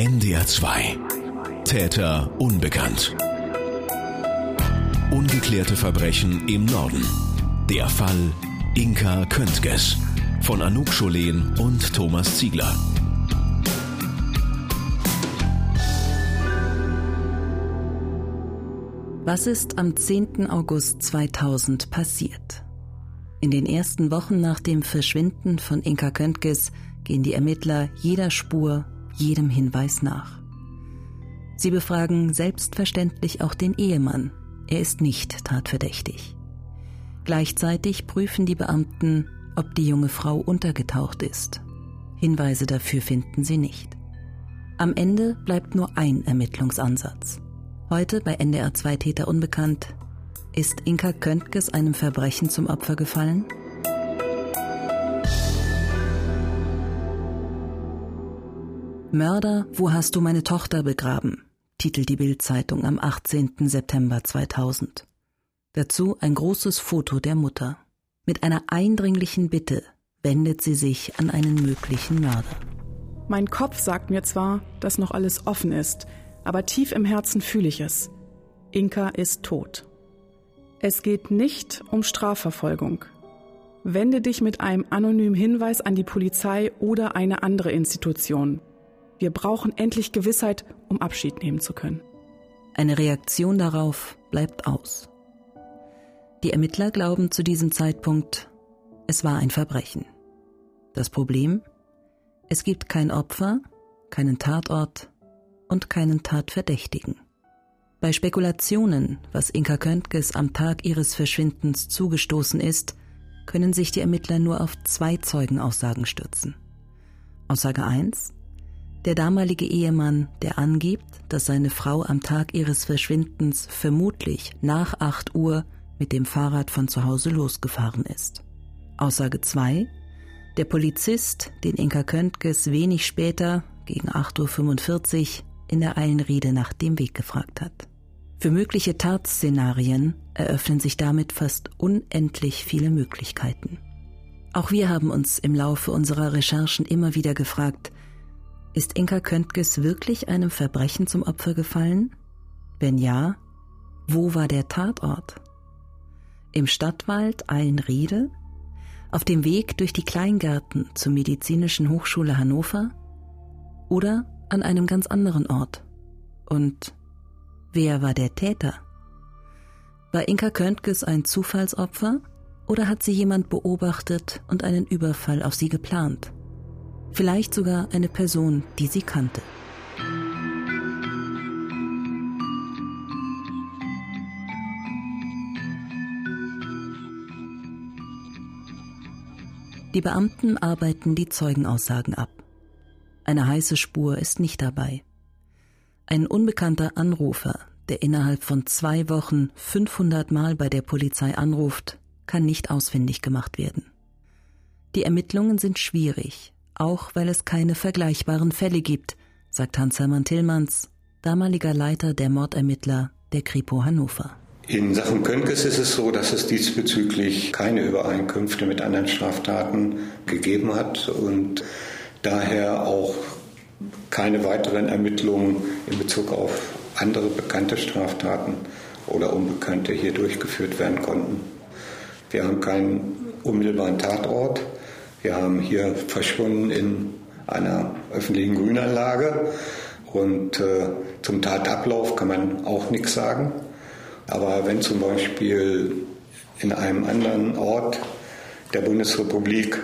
NDR 2. Täter unbekannt. Ungeklärte Verbrechen im Norden. Der Fall Inka Köntges von Anouk Scholen und Thomas Ziegler. Was ist am 10. August 2000 passiert? In den ersten Wochen nach dem Verschwinden von Inka Köntges gehen die Ermittler jeder Spur, jedem Hinweis nach. Sie befragen selbstverständlich auch den Ehemann. Er ist nicht tatverdächtig. Gleichzeitig prüfen die Beamten, ob die junge Frau untergetaucht ist. Hinweise dafür finden sie nicht. Am Ende bleibt nur ein Ermittlungsansatz. Heute bei NDR 2 Täter unbekannt ist Inka Köntges einem Verbrechen zum Opfer gefallen? Mörder, wo hast du meine Tochter begraben? titelt die Bildzeitung am 18. September 2000. Dazu ein großes Foto der Mutter. Mit einer eindringlichen Bitte wendet sie sich an einen möglichen Mörder. Mein Kopf sagt mir zwar, dass noch alles offen ist, aber tief im Herzen fühle ich es. Inka ist tot. Es geht nicht um Strafverfolgung. Wende dich mit einem anonymen Hinweis an die Polizei oder eine andere Institution. Wir brauchen endlich Gewissheit, um Abschied nehmen zu können. Eine Reaktion darauf bleibt aus. Die Ermittler glauben zu diesem Zeitpunkt, es war ein Verbrechen. Das Problem? Es gibt kein Opfer, keinen Tatort und keinen Tatverdächtigen. Bei Spekulationen, was Inka Köntges am Tag ihres Verschwindens zugestoßen ist, können sich die Ermittler nur auf zwei Zeugenaussagen stützen. Aussage 1. Der damalige Ehemann, der angibt, dass seine Frau am Tag ihres Verschwindens vermutlich nach 8 Uhr mit dem Fahrrad von zu Hause losgefahren ist. Aussage 2. Der Polizist, den Inka Köntges wenig später, gegen 8.45 Uhr, in der Eilenriede nach dem Weg gefragt hat. Für mögliche Tatszenarien eröffnen sich damit fast unendlich viele Möglichkeiten. Auch wir haben uns im Laufe unserer Recherchen immer wieder gefragt, ist Inka Köntges wirklich einem Verbrechen zum Opfer gefallen? Wenn ja, wo war der Tatort? Im Stadtwald Eilenriede? Auf dem Weg durch die Kleingärten zur Medizinischen Hochschule Hannover? Oder an einem ganz anderen Ort? Und Wer war der Täter? War Inka Köntges ein Zufallsopfer oder hat sie jemand beobachtet und einen Überfall auf sie geplant? Vielleicht sogar eine Person, die sie kannte. Die Beamten arbeiten die Zeugenaussagen ab. Eine heiße Spur ist nicht dabei. Ein unbekannter Anrufer, der innerhalb von zwei Wochen 500 Mal bei der Polizei anruft, kann nicht ausfindig gemacht werden. Die Ermittlungen sind schwierig, auch weil es keine vergleichbaren Fälle gibt, sagt Hans-Hermann Tillmanns, damaliger Leiter der Mordermittler der Kripo Hannover. In Sachen Könkes ist es so, dass es diesbezüglich keine Übereinkünfte mit anderen Straftaten gegeben hat und daher auch keine weiteren Ermittlungen in Bezug auf andere bekannte Straftaten oder Unbekannte hier durchgeführt werden konnten. Wir haben keinen unmittelbaren Tatort. Wir haben hier verschwunden in einer öffentlichen Grünanlage und äh, zum Tatablauf kann man auch nichts sagen. Aber wenn zum Beispiel in einem anderen Ort der Bundesrepublik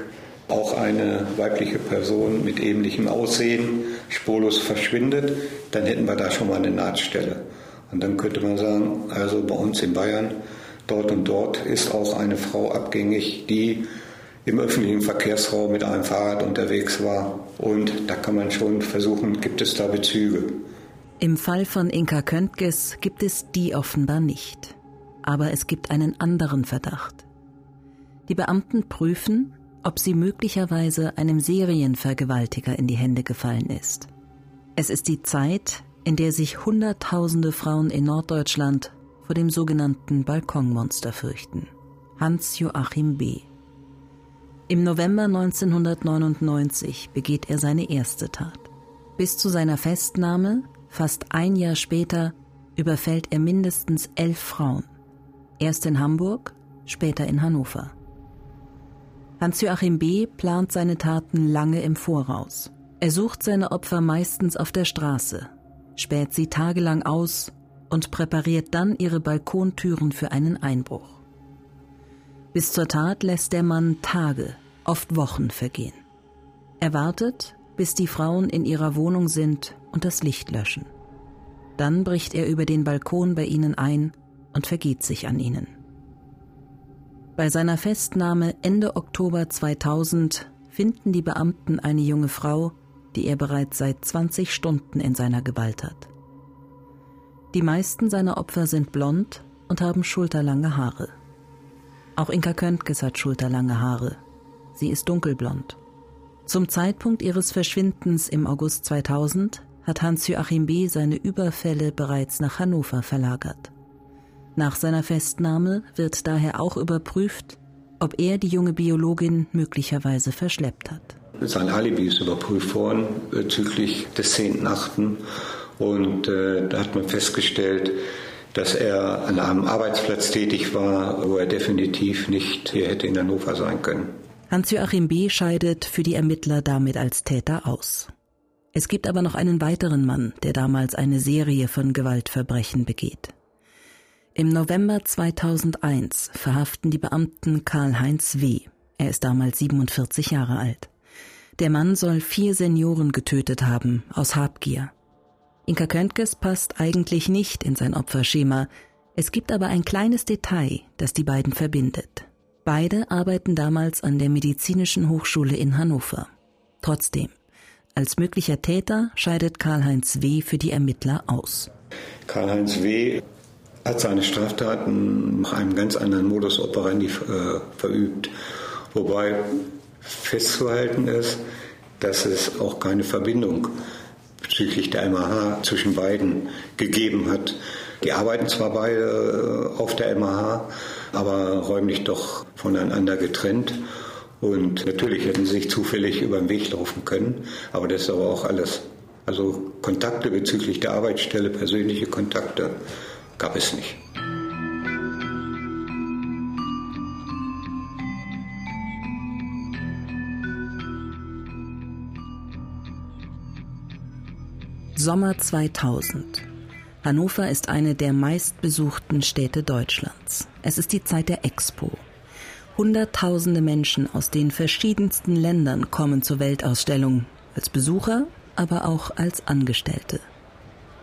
auch eine weibliche Person mit ähnlichem Aussehen spurlos verschwindet, dann hätten wir da schon mal eine Nahtstelle. Und dann könnte man sagen, also bei uns in Bayern, dort und dort ist auch eine Frau abgängig, die im öffentlichen Verkehrsraum mit einem Fahrrad unterwegs war. Und da kann man schon versuchen, gibt es da Bezüge. Im Fall von Inka Köntges gibt es die offenbar nicht. Aber es gibt einen anderen Verdacht. Die Beamten prüfen, ob sie möglicherweise einem Serienvergewaltiger in die Hände gefallen ist. Es ist die Zeit, in der sich Hunderttausende Frauen in Norddeutschland vor dem sogenannten Balkonmonster fürchten. Hans Joachim B. Im November 1999 begeht er seine erste Tat. Bis zu seiner Festnahme, fast ein Jahr später, überfällt er mindestens elf Frauen. Erst in Hamburg, später in Hannover. Hans-Joachim B. plant seine Taten lange im Voraus. Er sucht seine Opfer meistens auf der Straße, späht sie tagelang aus und präpariert dann ihre Balkontüren für einen Einbruch. Bis zur Tat lässt der Mann Tage, oft Wochen vergehen. Er wartet, bis die Frauen in ihrer Wohnung sind und das Licht löschen. Dann bricht er über den Balkon bei ihnen ein und vergeht sich an ihnen. Bei seiner Festnahme Ende Oktober 2000 finden die Beamten eine junge Frau, die er bereits seit 20 Stunden in seiner Gewalt hat. Die meisten seiner Opfer sind blond und haben schulterlange Haare. Auch Inka Köntges hat schulterlange Haare. Sie ist dunkelblond. Zum Zeitpunkt ihres Verschwindens im August 2000 hat Hans-Joachim B. seine Überfälle bereits nach Hannover verlagert. Nach seiner Festnahme wird daher auch überprüft, ob er die junge Biologin möglicherweise verschleppt hat. Sein Alibi ist überprüft worden bezüglich des 10.8. Und äh, da hat man festgestellt, dass er an einem Arbeitsplatz tätig war, wo er definitiv nicht hier hätte in Hannover sein können. Hans-Joachim B. scheidet für die Ermittler damit als Täter aus. Es gibt aber noch einen weiteren Mann, der damals eine Serie von Gewaltverbrechen begeht. Im November 2001 verhaften die Beamten Karl-Heinz W. Er ist damals 47 Jahre alt. Der Mann soll vier Senioren getötet haben, aus Habgier. Inka Köntges passt eigentlich nicht in sein Opferschema. Es gibt aber ein kleines Detail, das die beiden verbindet. Beide arbeiten damals an der Medizinischen Hochschule in Hannover. Trotzdem, als möglicher Täter scheidet Karl-Heinz W. für die Ermittler aus. Karl-Heinz W. hat seine Straftaten nach einem ganz anderen Modus operandi äh, verübt. Wobei festzuhalten ist, dass es auch keine Verbindung bezüglich der MAH zwischen beiden gegeben hat. Die arbeiten zwar beide äh, auf der MAH, aber räumlich doch voneinander getrennt. Und natürlich hätten sie sich zufällig über den Weg laufen können, aber das ist aber auch alles. Also Kontakte bezüglich der Arbeitsstelle, persönliche Kontakte gab es nicht. Sommer 2000. Hannover ist eine der meistbesuchten Städte Deutschlands. Es ist die Zeit der Expo. Hunderttausende Menschen aus den verschiedensten Ländern kommen zur Weltausstellung, als Besucher, aber auch als Angestellte.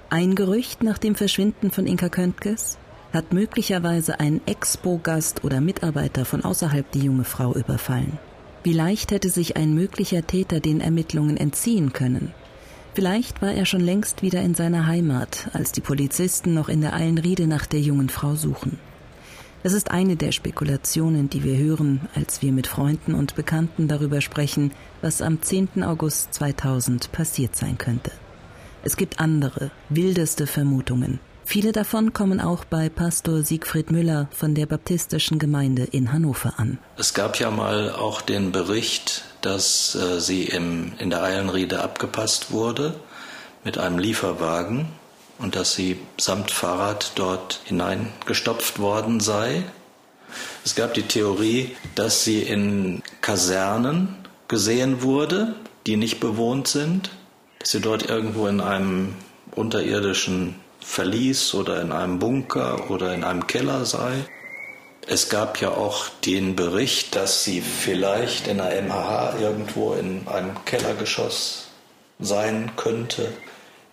Ein Gerücht nach dem Verschwinden von Inka Köntges hat möglicherweise ein Expo-Gast oder Mitarbeiter von außerhalb die junge Frau überfallen. Wie leicht hätte sich ein möglicher Täter den Ermittlungen entziehen können? Vielleicht war er schon längst wieder in seiner Heimat, als die Polizisten noch in der Eilenriede nach der jungen Frau suchen. Das ist eine der Spekulationen, die wir hören, als wir mit Freunden und Bekannten darüber sprechen, was am 10. August 2000 passiert sein könnte. Es gibt andere, wildeste Vermutungen. Viele davon kommen auch bei Pastor Siegfried Müller von der baptistischen Gemeinde in Hannover an. Es gab ja mal auch den Bericht, dass äh, sie im, in der Eilenriede abgepasst wurde mit einem Lieferwagen und dass sie samt Fahrrad dort hineingestopft worden sei. Es gab die Theorie, dass sie in Kasernen gesehen wurde, die nicht bewohnt sind, dass sie dort irgendwo in einem unterirdischen Verlies oder in einem Bunker oder in einem Keller sei. Es gab ja auch den Bericht, dass sie vielleicht in der MHH irgendwo in einem Kellergeschoss sein könnte.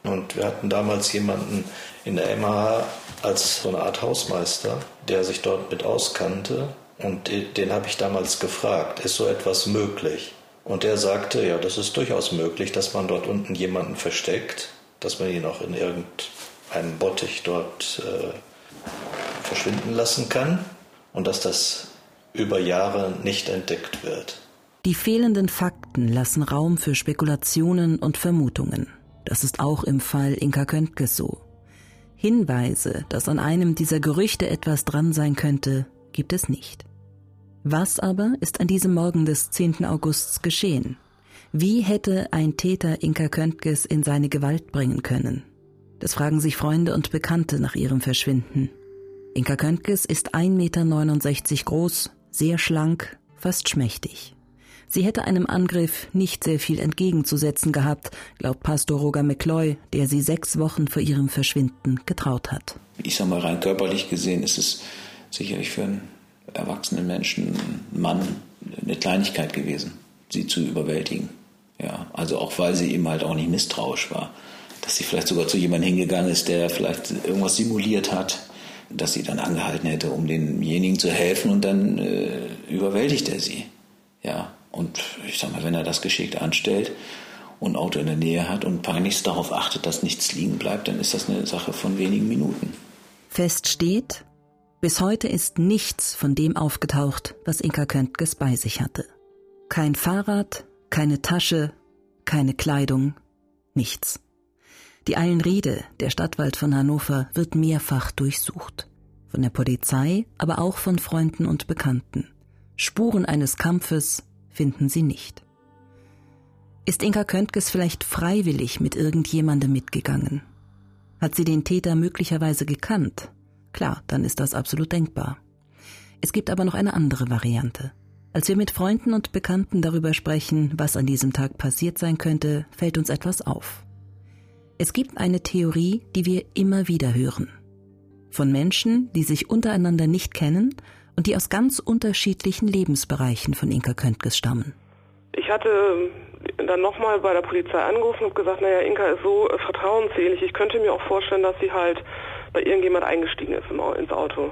Und wir hatten damals jemanden in der MHH als so eine Art Hausmeister, der sich dort mit auskannte. Und den habe ich damals gefragt, ist so etwas möglich? Und der sagte, ja, das ist durchaus möglich, dass man dort unten jemanden versteckt, dass man ihn auch in irgendeinem Bottich dort äh, verschwinden lassen kann und dass das über Jahre nicht entdeckt wird. Die fehlenden Fakten lassen Raum für Spekulationen und Vermutungen. Das ist auch im Fall Inka Köntges so. Hinweise, dass an einem dieser Gerüchte etwas dran sein könnte, gibt es nicht. Was aber ist an diesem Morgen des 10. Augusts geschehen? Wie hätte ein Täter Inka Köntges in seine Gewalt bringen können? Das fragen sich Freunde und Bekannte nach ihrem Verschwinden. Inka Köntges ist 1,69 Meter groß, sehr schlank, fast schmächtig. Sie hätte einem Angriff nicht sehr viel entgegenzusetzen gehabt, glaubt Pastor Roger McCloy, der sie sechs Wochen vor ihrem Verschwinden getraut hat. Ich sag mal, rein körperlich gesehen ist es sicherlich für einen erwachsenen Menschen, einen Mann, eine Kleinigkeit gewesen, sie zu überwältigen. Ja, also auch weil sie eben halt auch nicht misstrauisch war. Dass sie vielleicht sogar zu jemandem hingegangen ist, der vielleicht irgendwas simuliert hat, dass sie dann angehalten hätte, um denjenigen zu helfen und dann äh, überwältigt er sie. Ja, und ich sag mal, wenn er das geschickt anstellt und Auto in der Nähe hat und peinlichst darauf achtet, dass nichts liegen bleibt, dann ist das eine Sache von wenigen Minuten. Fest steht, bis heute ist nichts von dem aufgetaucht, was Inka Köntges bei sich hatte. Kein Fahrrad, keine Tasche, keine Kleidung, nichts. Die Eilenriede, der Stadtwald von Hannover, wird mehrfach durchsucht. Von der Polizei, aber auch von Freunden und Bekannten. Spuren eines Kampfes, finden sie nicht. Ist Inka Köntges vielleicht freiwillig mit irgendjemandem mitgegangen? Hat sie den Täter möglicherweise gekannt? Klar, dann ist das absolut denkbar. Es gibt aber noch eine andere Variante. Als wir mit Freunden und Bekannten darüber sprechen, was an diesem Tag passiert sein könnte, fällt uns etwas auf. Es gibt eine Theorie, die wir immer wieder hören. Von Menschen, die sich untereinander nicht kennen und die aus ganz unterschiedlichen Lebensbereichen von Inka Köntges stammen. Ich hatte dann nochmal bei der Polizei angerufen und gesagt, naja, Inka ist so äh, vertrauensselig, ich könnte mir auch vorstellen, dass sie halt bei irgendjemand eingestiegen ist ins Auto.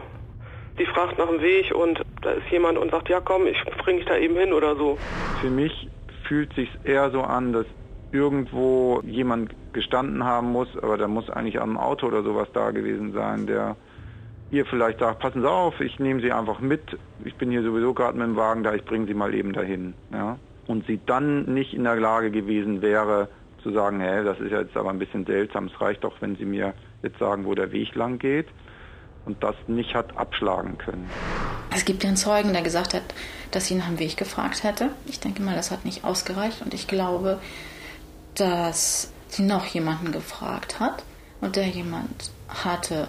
Sie fragt nach dem Weg und da ist jemand und sagt, ja komm, ich bringe dich da eben hin oder so. Für mich fühlt sich eher so an, dass irgendwo jemand gestanden haben muss, aber da muss eigentlich am Auto oder sowas da gewesen sein, der ihr vielleicht sagt, passen Sie auf, ich nehme Sie einfach mit, ich bin hier sowieso gerade mit dem Wagen da, ich bringe Sie mal eben dahin. Ja? Und sie dann nicht in der Lage gewesen wäre, zu sagen, hä, das ist jetzt aber ein bisschen seltsam, es reicht doch, wenn Sie mir jetzt sagen, wo der Weg lang geht und das nicht hat abschlagen können. Es gibt den Zeugen, der gesagt hat, dass sie nach dem Weg gefragt hätte. Ich denke mal, das hat nicht ausgereicht und ich glaube, dass sie noch jemanden gefragt hat und der jemand hatte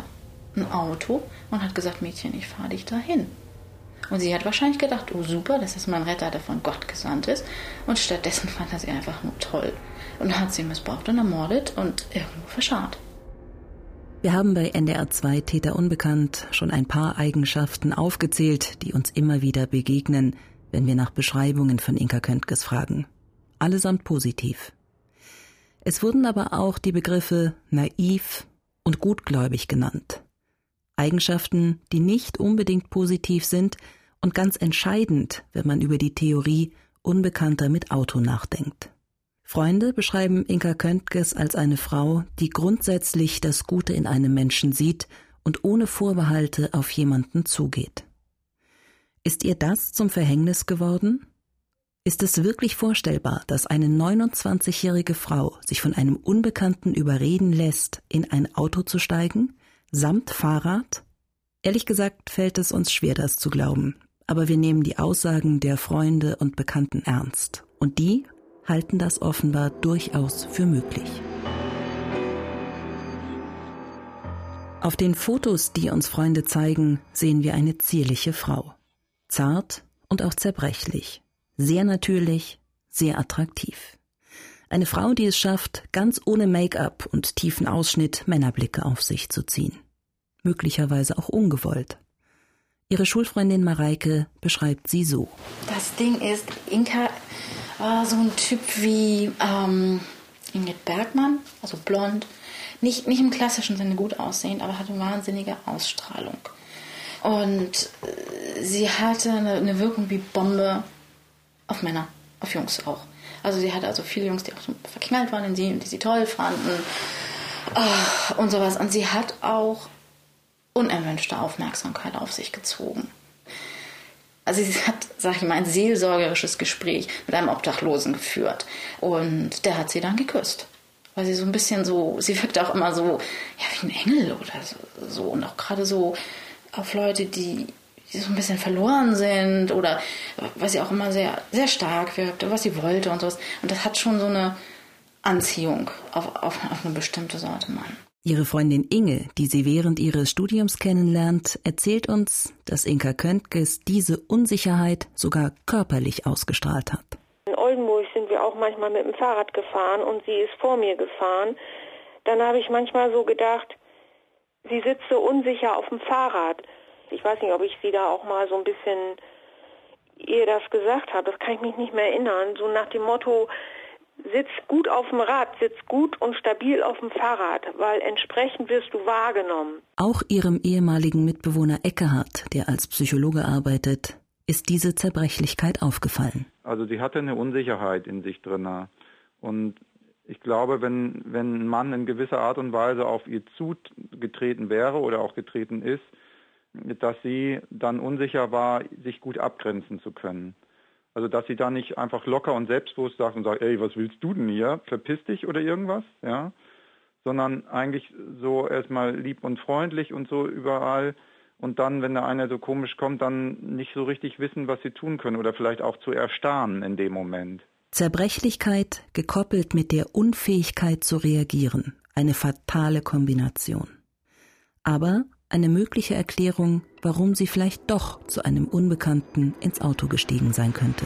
ein Auto und hat gesagt, Mädchen, ich fahre dich dahin. Und sie hat wahrscheinlich gedacht, oh super, das ist mein Retter, der von Gott gesandt ist. Und stattdessen fand er sie einfach nur toll. Und hat sie missbraucht und ermordet und irgendwo verscharrt. Wir haben bei NDR 2 Täter Unbekannt schon ein paar Eigenschaften aufgezählt, die uns immer wieder begegnen, wenn wir nach Beschreibungen von Inka Köntges fragen. Allesamt positiv. Es wurden aber auch die Begriffe naiv und gutgläubig genannt. Eigenschaften, die nicht unbedingt positiv sind und ganz entscheidend, wenn man über die Theorie Unbekannter mit Auto nachdenkt. Freunde beschreiben Inka Köntges als eine Frau, die grundsätzlich das Gute in einem Menschen sieht und ohne Vorbehalte auf jemanden zugeht. Ist ihr das zum Verhängnis geworden? Ist es wirklich vorstellbar, dass eine 29-jährige Frau sich von einem Unbekannten überreden lässt, in ein Auto zu steigen, samt Fahrrad? Ehrlich gesagt fällt es uns schwer, das zu glauben, aber wir nehmen die Aussagen der Freunde und Bekannten ernst, und die halten das offenbar durchaus für möglich. Auf den Fotos, die uns Freunde zeigen, sehen wir eine zierliche Frau. Zart und auch zerbrechlich. Sehr natürlich, sehr attraktiv. Eine Frau, die es schafft, ganz ohne Make-up und tiefen Ausschnitt Männerblicke auf sich zu ziehen. Möglicherweise auch ungewollt. Ihre Schulfreundin Mareike beschreibt sie so. Das Ding ist, Inka war so ein Typ wie ähm, Ingrid Bergmann, also blond. Nicht, nicht im klassischen Sinne gut aussehend, aber hatte wahnsinnige Ausstrahlung. Und äh, sie hatte eine, eine Wirkung wie Bombe auf Männer, auf Jungs auch. Also sie hatte also viele Jungs, die auch so verknallt waren in sie und die sie toll fanden oh, und sowas. Und sie hat auch unerwünschte Aufmerksamkeit auf sich gezogen. Also sie hat, sag ich mal, ein seelsorgerisches Gespräch mit einem Obdachlosen geführt. Und der hat sie dann geküsst. Weil sie so ein bisschen so, sie wirkt auch immer so, ja, wie ein Engel oder so. Und auch gerade so auf Leute, die die so ein bisschen verloren sind oder was sie auch immer sehr, sehr stark wirkte, was sie wollte und sowas. Und das hat schon so eine Anziehung auf, auf, auf eine bestimmte Sorte Mann. Ihre Freundin Inge, die sie während ihres Studiums kennenlernt, erzählt uns, dass Inka Köntges diese Unsicherheit sogar körperlich ausgestrahlt hat. In Oldenburg sind wir auch manchmal mit dem Fahrrad gefahren und sie ist vor mir gefahren. Dann habe ich manchmal so gedacht, sie sitzt so unsicher auf dem Fahrrad. Ich weiß nicht, ob ich sie da auch mal so ein bisschen ihr das gesagt habe. Das kann ich mich nicht mehr erinnern. So nach dem Motto, sitz gut auf dem Rad, sitz gut und stabil auf dem Fahrrad, weil entsprechend wirst du wahrgenommen. Auch ihrem ehemaligen Mitbewohner Eckehard, der als Psychologe arbeitet, ist diese Zerbrechlichkeit aufgefallen. Also sie hatte eine Unsicherheit in sich drin. Und ich glaube, wenn, wenn ein Mann in gewisser Art und Weise auf ihr zugetreten wäre oder auch getreten ist, dass sie dann unsicher war, sich gut abgrenzen zu können. Also dass sie da nicht einfach locker und selbstbewusst sagt und sagt, ey, was willst du denn hier? Verpiss dich oder irgendwas, ja? Sondern eigentlich so erstmal lieb und freundlich und so überall und dann, wenn da einer so komisch kommt, dann nicht so richtig wissen, was sie tun können oder vielleicht auch zu erstarren in dem Moment. Zerbrechlichkeit gekoppelt mit der Unfähigkeit zu reagieren, eine fatale Kombination. Aber eine mögliche Erklärung, warum sie vielleicht doch zu einem Unbekannten ins Auto gestiegen sein könnte.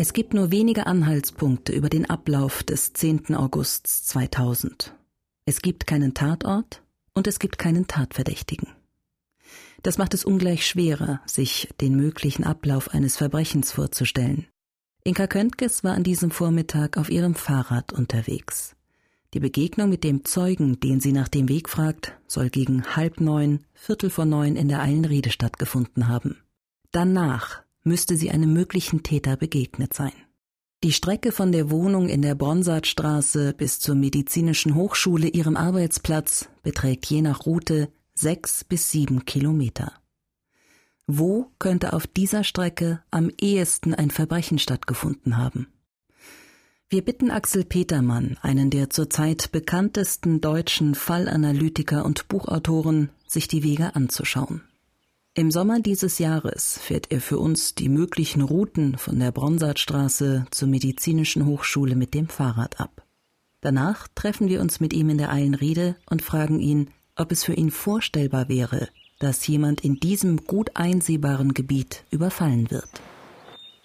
Es gibt nur wenige Anhaltspunkte über den Ablauf des 10. August 2000. Es gibt keinen Tatort und es gibt keinen Tatverdächtigen. Das macht es ungleich schwerer, sich den möglichen Ablauf eines Verbrechens vorzustellen. Inka Köntges war an diesem Vormittag auf ihrem Fahrrad unterwegs. Die Begegnung mit dem Zeugen, den sie nach dem Weg fragt, soll gegen halb neun, viertel vor neun in der Eilenriede stattgefunden haben. Danach müsste sie einem möglichen Täter begegnet sein. Die Strecke von der Wohnung in der Bronsartstraße bis zur medizinischen Hochschule, ihrem Arbeitsplatz, beträgt je nach Route sechs bis sieben Kilometer. Wo könnte auf dieser Strecke am ehesten ein Verbrechen stattgefunden haben? Wir bitten Axel Petermann, einen der zurzeit bekanntesten deutschen Fallanalytiker und Buchautoren, sich die Wege anzuschauen. Im Sommer dieses Jahres fährt er für uns die möglichen Routen von der Bronsartstraße zur Medizinischen Hochschule mit dem Fahrrad ab. Danach treffen wir uns mit ihm in der Eilenriede und fragen ihn, ob es für ihn vorstellbar wäre, dass jemand in diesem gut einsehbaren Gebiet überfallen wird.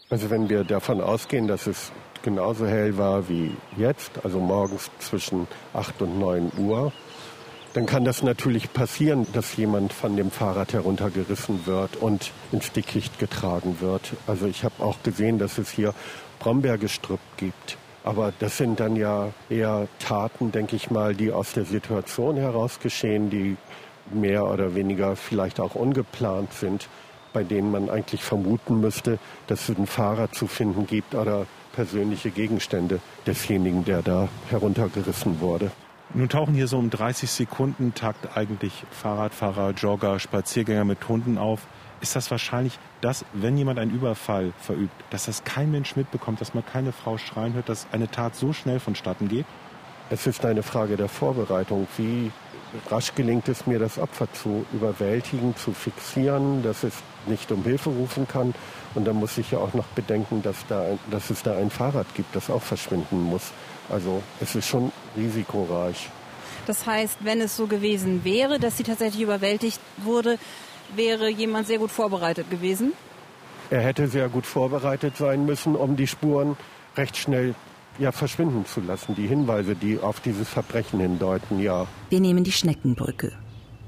Also wenn wir davon ausgehen, dass es genauso hell war wie jetzt, also morgens zwischen 8 und 9 Uhr, dann kann das natürlich passieren, dass jemand von dem Fahrrad heruntergerissen wird und ins Dickicht getragen wird. Also ich habe auch gesehen, dass es hier Brombeergestrüpp gibt. Aber das sind dann ja eher Taten, denke ich mal, die aus der Situation heraus geschehen, die mehr oder weniger vielleicht auch ungeplant sind, bei denen man eigentlich vermuten müsste, dass es ein Fahrrad zu finden gibt oder persönliche Gegenstände desjenigen, der da heruntergerissen wurde. Nun tauchen hier so um 30 Sekunden Takt eigentlich Fahrradfahrer, Jogger, Spaziergänger mit Hunden auf ist das wahrscheinlich, dass, wenn jemand einen Überfall verübt, dass das kein Mensch mitbekommt, dass man keine Frau schreien hört, dass eine Tat so schnell vonstatten geht? Es ist eine Frage der Vorbereitung. Wie rasch gelingt es mir, das Opfer zu überwältigen, zu fixieren, dass es nicht um Hilfe rufen kann. Und dann muss ich ja auch noch bedenken, dass, da, dass es da ein Fahrrad gibt, das auch verschwinden muss. Also es ist schon risikoreich. Das heißt, wenn es so gewesen wäre, dass sie tatsächlich überwältigt wurde, wäre jemand sehr gut vorbereitet gewesen? Er hätte sehr gut vorbereitet sein müssen, um die Spuren recht schnell ja, verschwinden zu lassen. Die Hinweise, die auf dieses Verbrechen hindeuten, ja. Wir nehmen die Schneckenbrücke.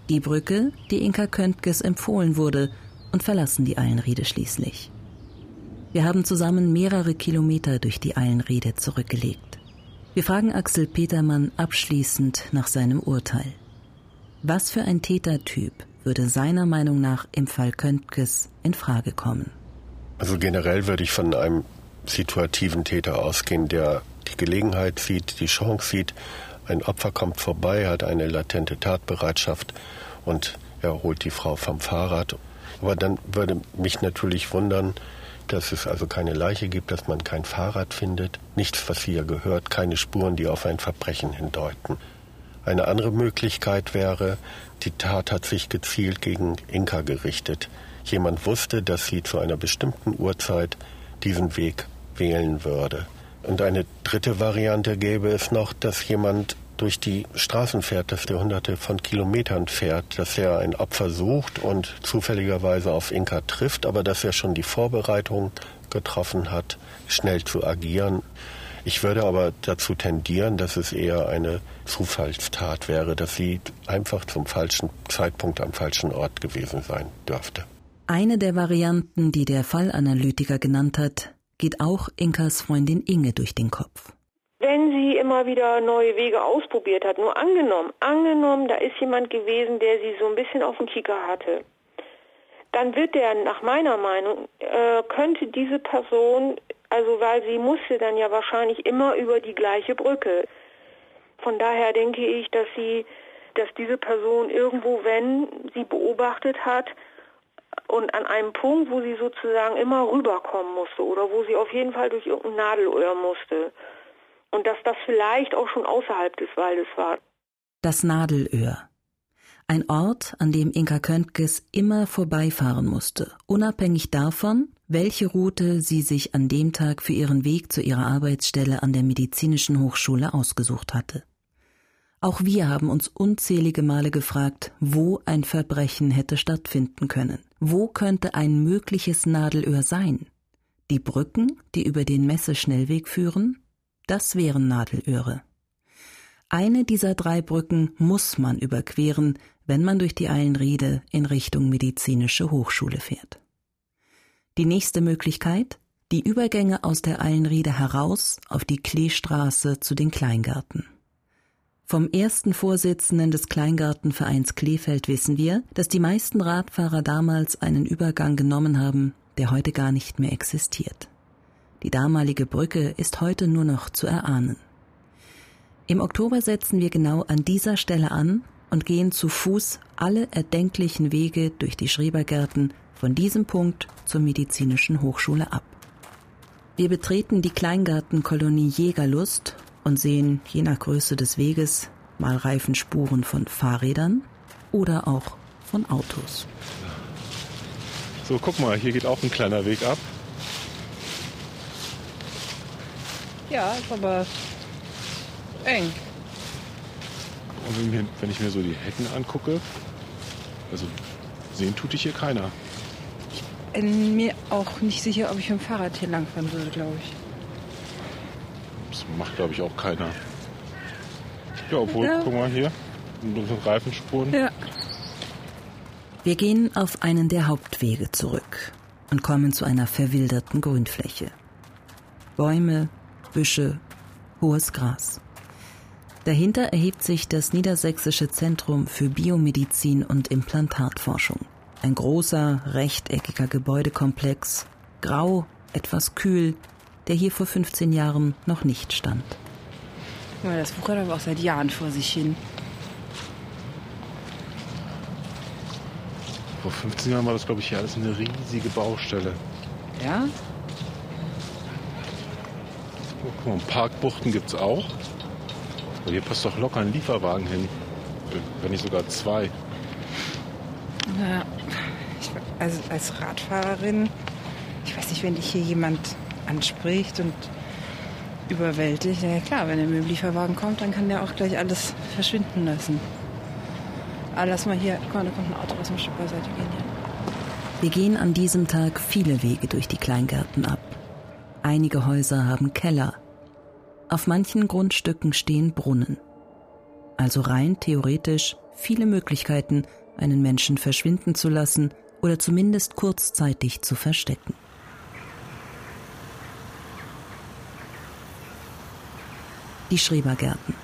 Die Brücke, die Inka Köntges empfohlen wurde, und verlassen die Eilenriede schließlich. Wir haben zusammen mehrere Kilometer durch die Eilenriede zurückgelegt. Wir fragen Axel Petermann abschließend nach seinem Urteil. Was für ein Tätertyp würde seiner Meinung nach im Fall Köntges in Frage kommen. Also generell würde ich von einem situativen Täter ausgehen, der die Gelegenheit sieht, die Chance sieht, ein Opfer kommt vorbei, hat eine latente Tatbereitschaft und er holt die Frau vom Fahrrad. Aber dann würde mich natürlich wundern, dass es also keine Leiche gibt, dass man kein Fahrrad findet, nichts, was hier gehört, keine Spuren, die auf ein Verbrechen hindeuten. Eine andere Möglichkeit wäre, die Tat hat sich gezielt gegen Inka gerichtet. Jemand wusste, dass sie zu einer bestimmten Uhrzeit diesen Weg wählen würde. Und eine dritte Variante gäbe es noch, dass jemand durch die Straßen fährt, dass der hunderte von Kilometern fährt, dass er ein Opfer sucht und zufälligerweise auf Inka trifft, aber dass er schon die Vorbereitung getroffen hat, schnell zu agieren. Ich würde aber dazu tendieren, dass es eher eine Zufallstat wäre, dass sie einfach zum falschen Zeitpunkt am falschen Ort gewesen sein dürfte. Eine der Varianten, die der Fallanalytiker genannt hat, geht auch Inkas Freundin Inge durch den Kopf. Wenn sie immer wieder neue Wege ausprobiert hat, nur angenommen, angenommen, da ist jemand gewesen, der sie so ein bisschen auf den Kicker hatte, dann wird der, nach meiner Meinung, äh, könnte diese Person, also weil sie musste dann ja wahrscheinlich immer über die gleiche Brücke. Von daher denke ich, dass sie, dass diese Person irgendwo, wenn sie beobachtet hat, und an einem Punkt, wo sie sozusagen immer rüberkommen musste oder wo sie auf jeden Fall durch irgendein Nadelöhr musste. Und dass das vielleicht auch schon außerhalb des Waldes war. Das Nadelöhr. Ein Ort, an dem Inka Köntges immer vorbeifahren musste, unabhängig davon, welche Route sie sich an dem Tag für ihren Weg zu ihrer Arbeitsstelle an der Medizinischen Hochschule ausgesucht hatte. Auch wir haben uns unzählige Male gefragt, wo ein Verbrechen hätte stattfinden können. Wo könnte ein mögliches Nadelöhr sein? Die Brücken, die über den Messeschnellweg führen? Das wären Nadelöhre. Eine dieser drei Brücken muss man überqueren, wenn man durch die Eilenriede in Richtung medizinische Hochschule fährt. Die nächste Möglichkeit? Die Übergänge aus der Eilenriede heraus auf die Kleestraße zu den Kleingärten. Vom ersten Vorsitzenden des Kleingartenvereins Kleefeld wissen wir, dass die meisten Radfahrer damals einen Übergang genommen haben, der heute gar nicht mehr existiert. Die damalige Brücke ist heute nur noch zu erahnen. Im Oktober setzen wir genau an dieser Stelle an und gehen zu Fuß alle erdenklichen Wege durch die Schrebergärten von diesem Punkt zur medizinischen Hochschule ab. Wir betreten die Kleingartenkolonie Jägerlust und sehen je nach Größe des Weges mal Reifenspuren von Fahrrädern oder auch von Autos. So, guck mal, hier geht auch ein kleiner Weg ab. Ja, ist aber eng. Und wenn, mir, wenn ich mir so die Hecken angucke, also sehen tut dich hier keiner. Ich bin mir auch nicht sicher, ob ich mit dem Fahrrad hier langfahren würde, glaube ich. Das macht, glaube ich, auch keiner. Ja, obwohl, ja. guck mal hier, Reifenspuren. Ja. Wir gehen auf einen der Hauptwege zurück und kommen zu einer verwilderten Grünfläche. Bäume, Büsche, hohes Gras. Dahinter erhebt sich das Niedersächsische Zentrum für Biomedizin und Implantatforschung. Ein großer, rechteckiger Gebäudekomplex, grau, etwas kühl, der hier vor 15 Jahren noch nicht stand. Ja, das wuchert aber auch seit Jahren vor sich hin. Vor 15 Jahren war das, glaube ich, hier alles eine riesige Baustelle. Ja? Oh, guck mal, Parkbuchten gibt es auch. Aber hier passt doch locker ein Lieferwagen hin. Wenn nicht sogar zwei. Ja, ich, also als Radfahrerin, ich weiß nicht, wenn dich hier jemand anspricht und überwältigt. Ja klar, wenn er mit dem Lieferwagen kommt, dann kann der auch gleich alles verschwinden lassen. Aber lass mal hier, guck mal, da kommt ein Auto, mal ein Stück beiseite gehen hier. Wir gehen an diesem Tag viele Wege durch die Kleingärten ab. Einige Häuser haben Keller. Auf manchen Grundstücken stehen Brunnen. Also rein theoretisch viele Möglichkeiten, einen Menschen verschwinden zu lassen oder zumindest kurzzeitig zu verstecken. Die Schrebergärten.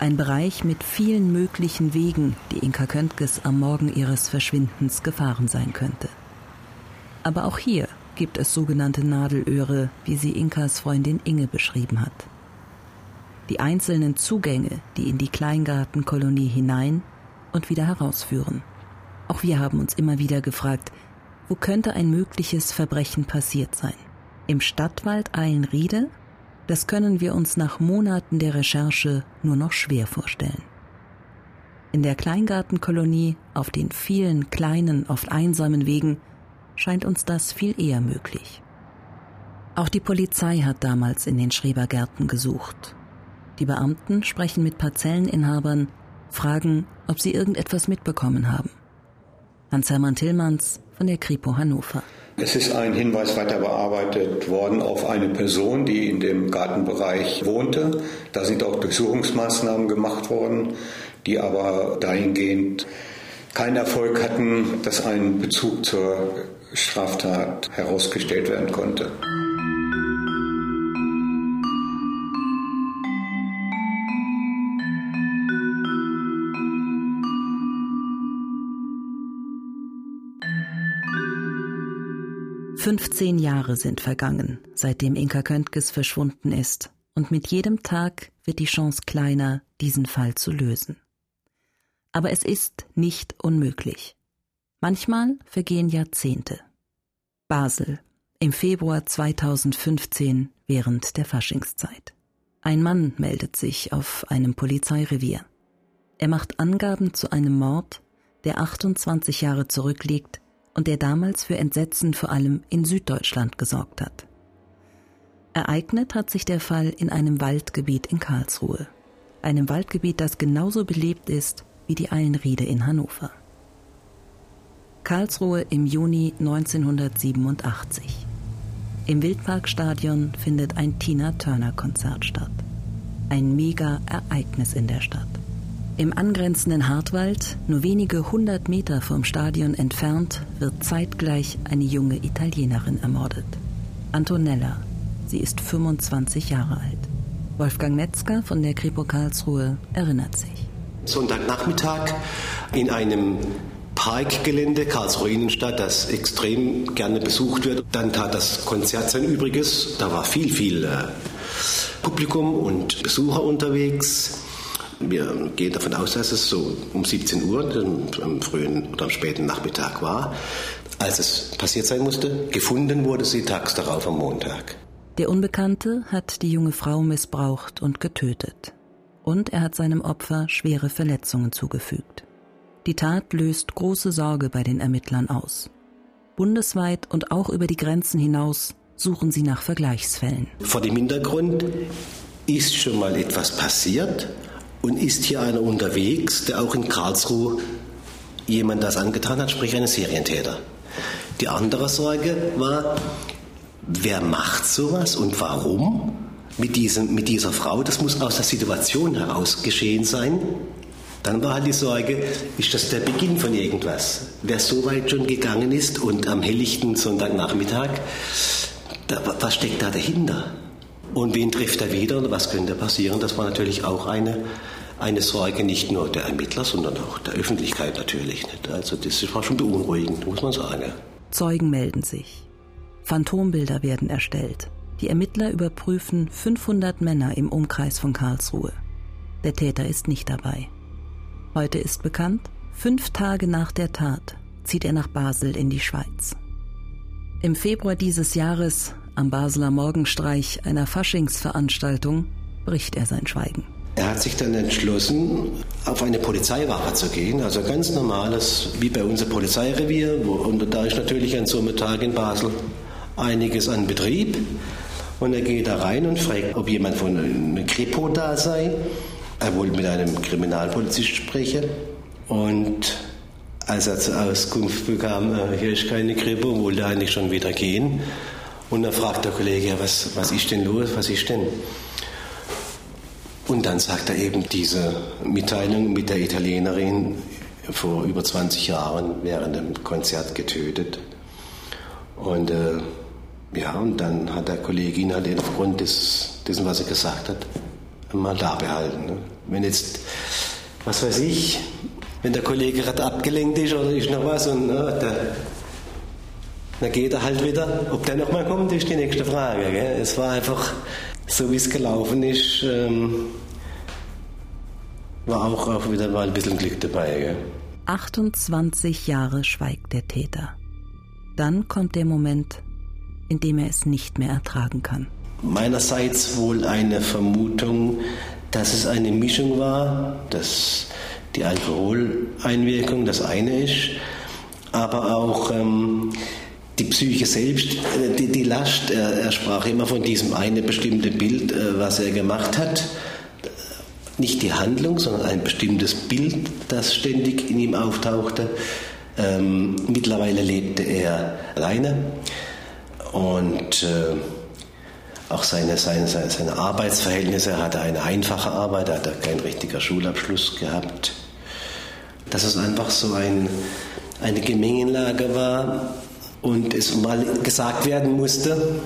Ein Bereich mit vielen möglichen Wegen, die Inka Köntges am Morgen ihres Verschwindens gefahren sein könnte. Aber auch hier gibt es sogenannte Nadelöhre, wie sie Inkas Freundin Inge beschrieben hat. Die einzelnen Zugänge, die in die Kleingartenkolonie hinein und wieder herausführen. Auch wir haben uns immer wieder gefragt, Wo könnte ein mögliches Verbrechen passiert sein? Im Stadtwald Eilenriede? Das können wir uns nach Monaten der Recherche nur noch schwer vorstellen. In der Kleingartenkolonie, auf den vielen kleinen, oft einsamen Wegen, scheint uns das viel eher möglich. Auch die Polizei hat damals in den Schrebergärten gesucht. Die Beamten sprechen mit Parzelleninhabern, fragen, ob sie irgendetwas mitbekommen haben. Hans-Hermann Tillmanns von der Kripo Hannover. Es ist ein Hinweis weiter bearbeitet worden auf eine Person, die in dem Gartenbereich wohnte. Da sind auch Durchsuchungsmaßnahmen gemacht worden, die aber dahingehend keinen Erfolg hatten, dass ein Bezug zur Straftat herausgestellt werden konnte. 15 Jahre sind vergangen, seitdem Inka Köntges verschwunden ist, und mit jedem Tag wird die Chance kleiner, diesen Fall zu lösen. Aber es ist nicht unmöglich. Manchmal vergehen Jahrzehnte. Basel, im Februar 2015 während der Faschingszeit. Ein Mann meldet sich auf einem Polizeirevier. Er macht Angaben zu einem Mord, der 28 Jahre zurückliegt und der damals für Entsetzen vor allem in Süddeutschland gesorgt hat. Ereignet hat sich der Fall in einem Waldgebiet in Karlsruhe, einem Waldgebiet, das genauso belebt ist wie die Eilenriede in Hannover. Karlsruhe im Juni 1987. Im Wildparkstadion findet ein Tina Turner Konzert statt. Ein Mega-Ereignis in der Stadt. Im angrenzenden Hartwald, nur wenige hundert Meter vom Stadion entfernt, wird zeitgleich eine junge Italienerin ermordet. Antonella. Sie ist 25 Jahre alt. Wolfgang Metzger von der Kripo Karlsruhe erinnert sich. Sonntagnachmittag in einem Parkgelände Karlsruhe Innenstadt, das extrem gerne besucht wird. Dann tat das Konzert sein Übriges. Da war viel, viel äh, Publikum und Besucher unterwegs. Wir gehen davon aus, dass es so um 17 Uhr am frühen oder am späten Nachmittag war, als es passiert sein musste. Gefunden wurde sie tags darauf am Montag. Der Unbekannte hat die junge Frau missbraucht und getötet. Und er hat seinem Opfer schwere Verletzungen zugefügt. Die Tat löst große Sorge bei den Ermittlern aus. Bundesweit und auch über die Grenzen hinaus suchen sie nach Vergleichsfällen. Vor dem Hintergrund ist schon mal etwas passiert und ist hier einer unterwegs, der auch in Karlsruhe jemand das angetan hat, sprich einen Serientäter. Die andere Sorge war, wer macht sowas und warum mit, diesem, mit dieser Frau? Das muss aus der Situation heraus geschehen sein. Dann war halt die Sorge, ist das der Beginn von irgendwas? Wer so weit schon gegangen ist und am helllichten Sonntagnachmittag, da, was steckt da dahinter? Und wen trifft er wieder und was könnte passieren? Das war natürlich auch eine, eine Sorge nicht nur der Ermittler, sondern auch der Öffentlichkeit natürlich. Nicht? Also das war schon beunruhigend, muss man sagen. Zeugen melden sich. Phantombilder werden erstellt. Die Ermittler überprüfen 500 Männer im Umkreis von Karlsruhe. Der Täter ist nicht dabei. Heute ist bekannt, fünf Tage nach der Tat zieht er nach Basel in die Schweiz. Im Februar dieses Jahres am Basler Morgenstreich einer Faschingsveranstaltung bricht er sein Schweigen. Er hat sich dann entschlossen, auf eine Polizeiwache zu gehen, also ganz normales, wie bei unserem Polizeirevier. Und da ist natürlich an so einem Tag in Basel einiges an Betrieb. Und er geht da rein und fragt, ob jemand von einer Kripo da sei. Er wollte mit einem Kriminalpolizist sprechen. Und als er zur Auskunft bekam, äh, hier ist keine Kripo, wollte er eigentlich schon wieder gehen. Und dann fragt der Kollege, was, was ist denn los, was ist denn? Und dann sagt er eben diese Mitteilung mit der Italienerin vor über 20 Jahren während dem Konzert getötet. Und äh, ja, und dann hat der Kollege ihn halt aufgrund des, dessen, was er gesagt hat, mal da behalten. Ne? Wenn jetzt, was weiß ich, wenn der Kollege gerade abgelenkt ist oder ist noch was und ne, der, dann geht er halt wieder. Ob der nochmal kommt, ist die nächste Frage. Gell? Es war einfach so, wie es gelaufen ist, ähm, war auch, auch wieder mal ein bisschen Glück dabei. Gell? 28 Jahre schweigt der Täter. Dann kommt der Moment, in dem er es nicht mehr ertragen kann. Meinerseits wohl eine Vermutung, dass es eine Mischung war, dass die Alkoholeinwirkung das eine ist, aber auch ähm, die Psyche selbst, äh, die, die Last. Er, er, sprach immer von diesem eine bestimmte Bild, äh, was er gemacht hat. Nicht die Handlung, sondern ein bestimmtes Bild, das ständig in ihm auftauchte. Ähm, mittlerweile lebte er alleine und äh, auch seine, seine, seine Arbeitsverhältnisse. Er hatte eine einfache Arbeit, er hatte keinen richtigen Schulabschluss gehabt. Dass es einfach so ein, eine Gemengenlage war und es mal gesagt werden musste,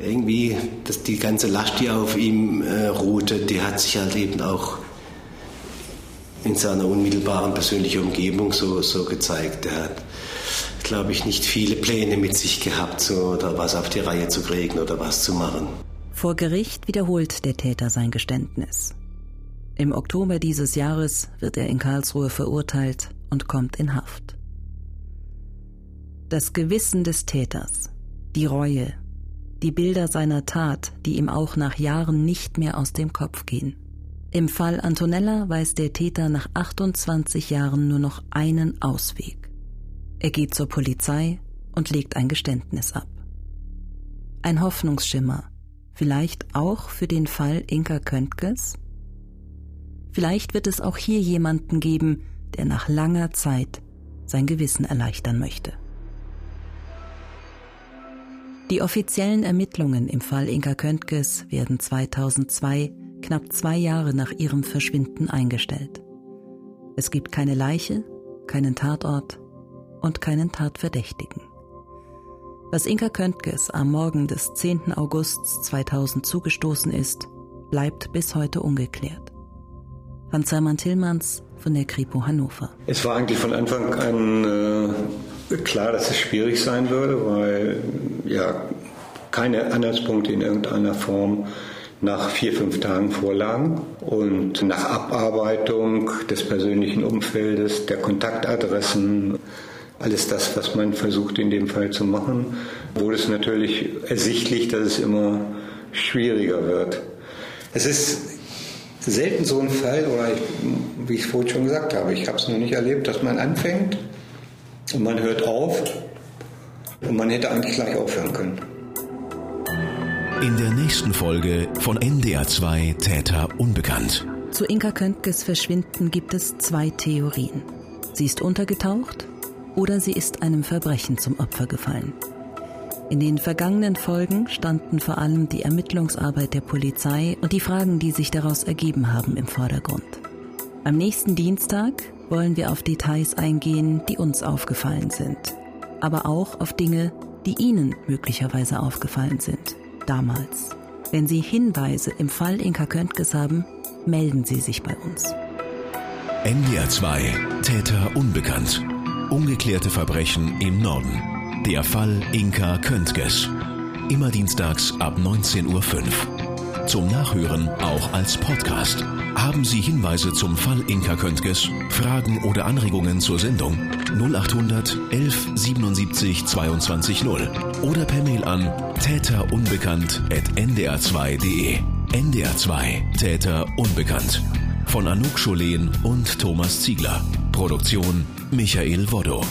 irgendwie, dass die ganze Last, die auf ihm äh, ruhte, die hat sich halt eben auch in seiner unmittelbaren persönlichen Umgebung so, so gezeigt. Er hat, glaube ich, nicht viele Pläne mit sich gehabt, so, oder was auf die Reihe zu kriegen oder was zu machen. Vor Gericht wiederholt der Täter sein Geständnis. Im Oktober dieses Jahres wird er in Karlsruhe verurteilt und kommt in Haft. Das Gewissen des Täters, die Reue, die Bilder seiner Tat, die ihm auch nach Jahren nicht mehr aus dem Kopf gehen. Im Fall Antonella weiß der Täter nach 28 Jahren nur noch einen Ausweg. Er geht zur Polizei und legt ein Geständnis ab. Ein Hoffnungsschimmer, vielleicht auch für den Fall Inka Köntges? Vielleicht wird es auch hier jemanden geben, der nach langer Zeit sein Gewissen erleichtern möchte. Die offiziellen Ermittlungen im Fall Inka Köntges werden 2002, knapp zwei Jahre nach ihrem Verschwinden, eingestellt. Es gibt keine Leiche, keinen Tatort und keinen Tatverdächtigen. Was Inka Köntges am Morgen des 10. August 2000 zugestoßen ist, bleibt bis heute ungeklärt. Hans-Hermann Tillmanns von der Kripo Hannover. Es war eigentlich von Anfang an äh klar, dass es schwierig sein würde, weil ja keine Anhaltspunkte in irgendeiner Form nach vier, fünf Tagen vorlagen und nach Abarbeitung des persönlichen Umfeldes, der Kontaktadressen, alles das, was man versucht in dem Fall zu machen, wurde es natürlich ersichtlich, dass es immer schwieriger wird. Es ist selten so ein Fall, oder ich, wie ich es vorhin schon gesagt habe, ich habe es noch nicht erlebt, dass man anfängt und man hört auf und man hätte eigentlich gleich aufhören können. In der nächsten Folge von NDR2 Täter unbekannt. Zu Inka Köntges Verschwinden gibt es zwei Theorien. Sie ist untergetaucht oder sie ist einem Verbrechen zum Opfer gefallen. In den vergangenen Folgen standen vor allem die Ermittlungsarbeit der Polizei und die Fragen, die sich daraus ergeben haben, im Vordergrund. Am nächsten Dienstag wollen wir auf Details eingehen, die uns aufgefallen sind, aber auch auf Dinge, die Ihnen möglicherweise aufgefallen sind, damals. Wenn Sie Hinweise im Fall Inka Köntges haben, melden Sie sich bei uns. NDR 2 Täter unbekannt. Ungeklärte Verbrechen im Norden. Der Fall Inka Köntges. Immer dienstags ab 19.05 Uhr. Zum Nachhören auch als Podcast haben Sie Hinweise zum Fall Inka Köntges, Fragen oder Anregungen zur Sendung 0800 11 77 22 0 oder per Mail an täterunbekannt.ndr2.de. NDR2 Täter unbekannt. Von Anouk Scholen und Thomas Ziegler. Produktion Michael Woddo.